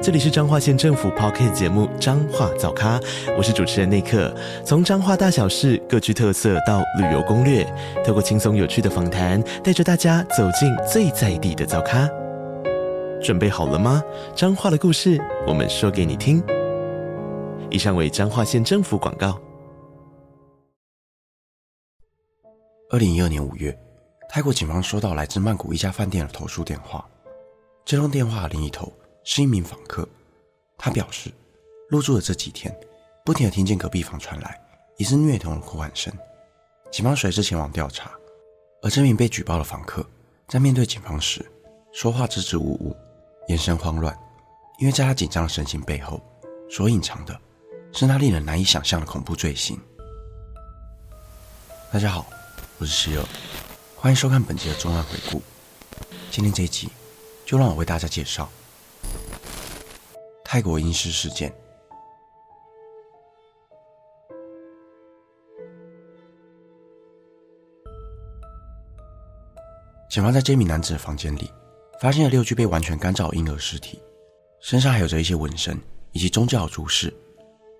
这里是彰化县政府 p o c k t 节目《彰化早咖》，我是主持人内克。从彰化大小事各具特色到旅游攻略，透过轻松有趣的访谈，带着大家走进最在地的早咖。准备好了吗？彰化的故事，我们说给你听。以上为彰化县政府广告。二零一二年五月，泰国警方收到来自曼谷一家饭店的投诉电话，这通电话另一头。是一名访客，他表示，入住的这几天，不停的听见隔壁房传来疑似虐童的哭喊声。警方随之前往调查，而这名被举报的访客在面对警方时，说话支支吾吾，眼神慌乱，因为在他紧张的神情背后，所隐藏的是那令人难以想象的恐怖罪行。大家好，我是希尔，欢迎收看本集的重案回顾。今天这一集，就让我为大家介绍。泰国阴尸事件。警方在这名男子的房间里，发现了六具被完全干燥的婴儿尸体，身上还有着一些纹身以及宗教注释。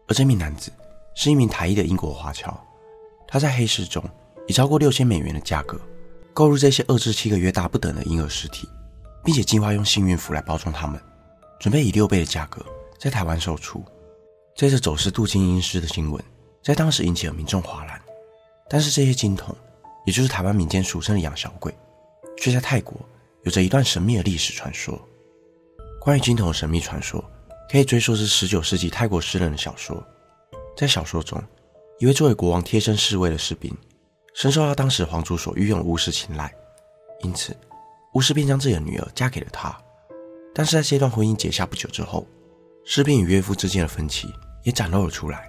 而这名男子是一名台裔的英国华侨，他在黑市中以超过六千美元的价格购入这些二至七个月大不等的婴儿尸体，并且计划用幸运符来包装他们。准备以六倍的价格在台湾售出，这次走私镀金阴尸的新闻在当时引起了民众哗然。但是这些金童，也就是台湾民间俗称的养小鬼，却在泰国有着一段神秘的历史传说。关于金童的神秘传说，可以追溯至十九世纪泰国诗人的小说。在小说中，一位作为国王贴身侍卫的士兵，深受到当时皇族所御用的巫师青睐，因此巫师便将自己的女儿嫁给了他。但是在这段婚姻结下不久之后，士兵与岳父之间的分歧也展露了出来，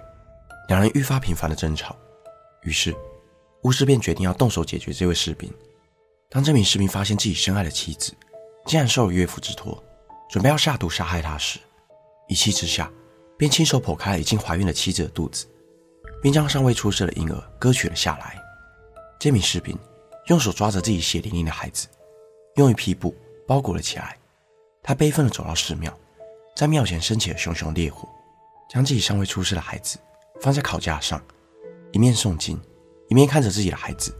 两人愈发频繁的争吵。于是，巫师便决定要动手解决这位士兵。当这名士兵发现自己深爱的妻子竟然受了岳父之托，准备要下毒杀害他时，一气之下便亲手剖开了已经怀孕的妻子的肚子，并将尚未出生的婴儿割取了下来。这名士兵用手抓着自己血淋淋的孩子，用一匹布包裹了起来。他悲愤地走到寺庙，在庙前升起了熊熊烈火，将自己尚未出世的孩子放在烤架上，一面诵经，一面看着自己的孩子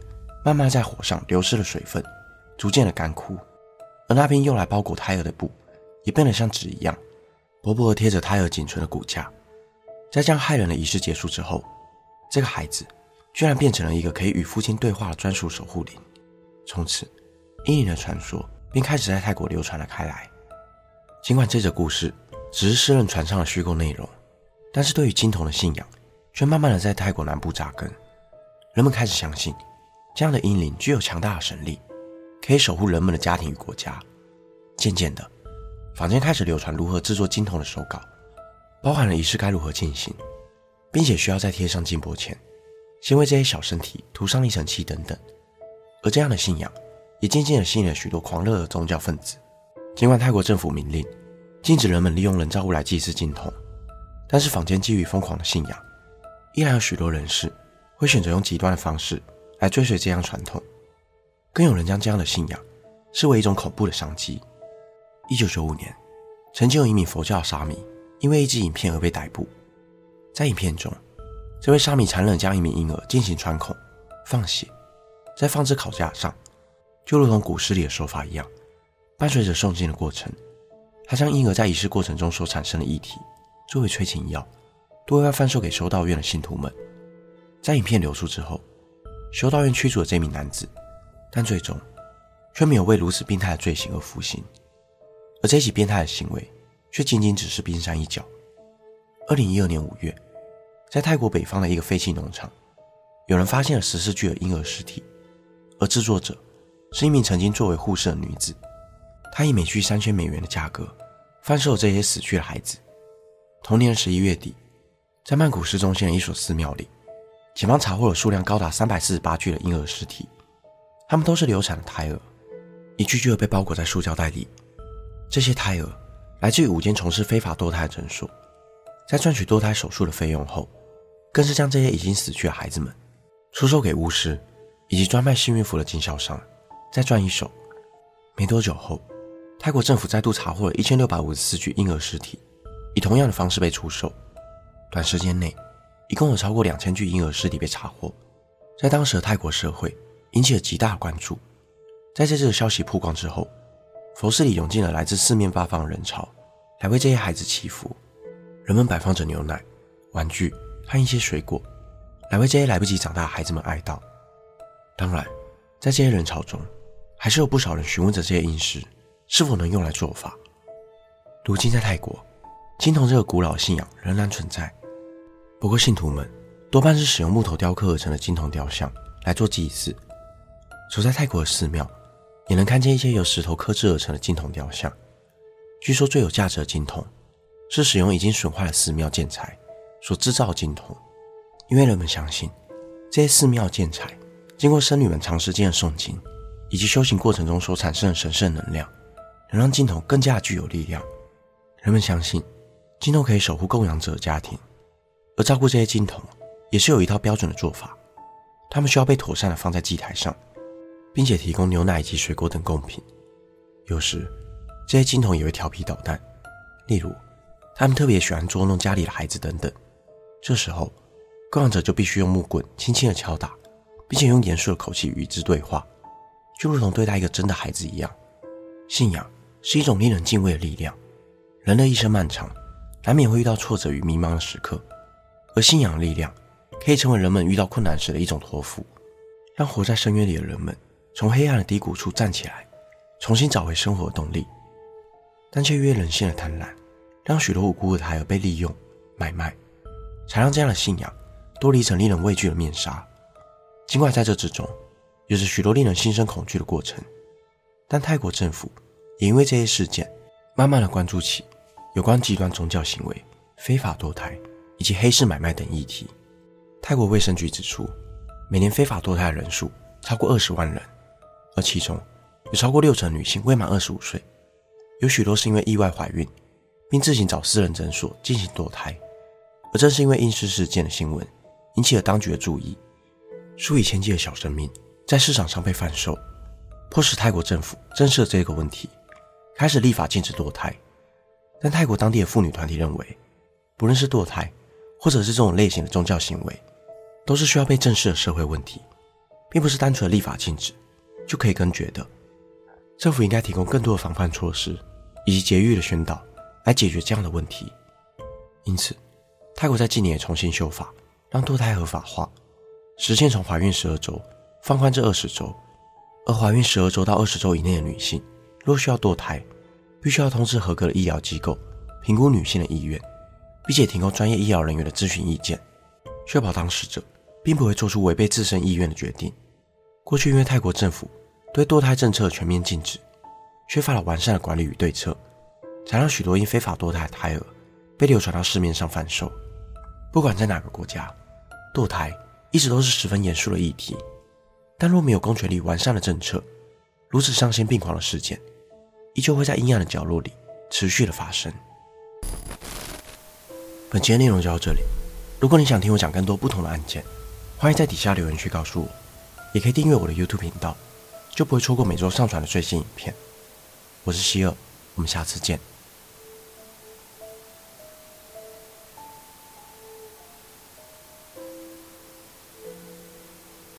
慢慢在火上流失了水分，逐渐的干枯。而那边用来包裹胎儿的布也变得像纸一样，薄薄的贴着胎儿仅存的骨架。在这样骇人的仪式结束之后，这个孩子居然变成了一个可以与父亲对话的专属守护灵。从此，阴影的传说便开始在泰国流传了开来。尽管这则故事只是诗人传唱的虚构内容，但是对于金童的信仰却慢慢的在泰国南部扎根。人们开始相信，这样的阴灵具有强大的神力，可以守护人们的家庭与国家。渐渐的，坊间开始流传如何制作金童的手稿，包含了仪式该如何进行，并且需要再贴上金箔前，先为这些小身体涂上一层漆等等。而这样的信仰也渐渐的吸引了许多狂热的宗教分子。尽管泰国政府明令禁止人们利用人造物来祭祀金童，但是坊间基于疯狂的信仰，依然有许多人士会选择用极端的方式来追随这样传统。更有人将这样的信仰视为一种恐怖的商机。一九九五年，曾经有一名佛教沙弥因为一支影片而被逮捕。在影片中，这位沙弥残忍将一名婴儿进行穿孔、放血，再放置烤架上，就如同古诗里的说法一样。伴随着诵经的过程，他将婴儿在仪式过程中所产生的液体作为催情药，对外贩售给修道院的信徒们。在影片流出之后，修道院驱逐了这名男子，但最终却没有为如此变态的罪行而服刑。而这起变态的行为却仅仅只是冰山一角。二零一二年五月，在泰国北方的一个废弃农场，有人发现了十四具的婴儿尸体，而制作者是一名曾经作为护士的女子。他以每具三千美元的价格贩售这些死去的孩子。同年十一月底，在曼谷市中心的一所寺庙里，警方查获了数量高达三百四十八具的婴儿尸体，他们都是流产的胎儿，一具具的被包裹在塑胶袋里。这些胎儿来自于五间从事非法堕胎的诊所，在赚取堕胎手术的费用后，更是将这些已经死去的孩子们出售给巫师以及专卖幸运符的经销商，再赚一手。没多久后，泰国政府再度查获了一千六百五十四具婴儿尸体，以同样的方式被出售。短时间内，一共有超过两千具婴儿尸体被查获，在当时的泰国社会。引起了极大的关注。在这次的消息曝光之后，佛寺里涌进了来自四面八方的人潮，来为这些孩子祈福。人们摆放着牛奶、玩具和一些水果，来为这些来不及长大的孩子们哀悼。当然，在这些人潮中，还是有不少人询问着这些婴尸是否能用来做法。如今，在泰国，金童这个古老信仰仍然存在，不过信徒们多半是使用木头雕刻而成的金童雕像来做祭祀。走在泰国的寺庙，也能看见一些由石头刻制而成的金铜雕像。据说最有价值的金铜，是使用已经损坏的寺庙建材所制造的金铜，因为人们相信，这些寺庙建材经过僧侣们长时间的诵经以及修行过程中所产生的神圣能量，能让金铜更加具有力量。人们相信，金铜可以守护供养者的家庭，而照顾这些金铜也是有一套标准的做法，他们需要被妥善的放在祭台上。并且提供牛奶以及水果等贡品。有时，这些金童也会调皮捣蛋，例如，他们特别喜欢捉弄家里的孩子等等。这时候，供养者就必须用木棍轻轻的敲打，并且用严肃的口气与之对话，就如同对待一个真的孩子一样。信仰是一种令人敬畏的力量。人的一生漫长，难免会遇到挫折与迷茫的时刻，而信仰的力量可以成为人们遇到困难时的一种托付，让活在深渊里的人们。从黑暗的低谷处站起来，重新找回生活的动力，但却因为人性的贪婪，让许多无辜的胎儿被利用、买卖，才让这样的信仰多了一层令人畏惧的面纱。尽管在这之中，有着许多令人心生恐惧的过程，但泰国政府也因为这些事件，慢慢的关注起有关极端宗教行为、非法堕胎以及黑市买卖等议题。泰国卫生局指出，每年非法堕胎的人数超过二十万人。而其中有超过六成女性未满二十五岁，有许多是因为意外怀孕，并自行找私人诊所进行堕胎。而正是因为婴尸事件的新闻引起了当局的注意，数以千计的小生命在市场上被贩售，迫使泰国政府正视这个问题，开始立法禁止堕胎。但泰国当地的妇女团体认为，不论是堕胎，或者是这种类型的宗教行为，都是需要被正视的社会问题，并不是单纯的立法禁止。就可以根绝的，政府应该提供更多的防范措施以及节育的宣导，来解决这样的问题。因此，泰国在近年也重新修法，让堕胎合法化，实现从怀孕十二周放宽至二十周。而怀孕十二周到二十周以内的女性，若需要堕胎，必须要通知合格的医疗机构评估女性的意愿，并且提供专业医疗人员的咨询意见，确保当事者并不会做出违背自身意愿的决定。过去因为泰国政府。对堕胎政策全面禁止，缺乏了完善的管理与对策，才让许多因非法堕胎的胎儿被流传到市面上贩售。不管在哪个国家，堕胎一直都是十分严肃的议题。但若没有公权力完善的政策，如此丧心病狂的事件，依旧会在阴暗的角落里持续的发生。本期的内容就到这里。如果你想听我讲更多不同的案件，欢迎在底下留言区告诉我，也可以订阅我的 YouTube 频道。就不会错过每周上传的最新影片。我是希尔，我们下次见。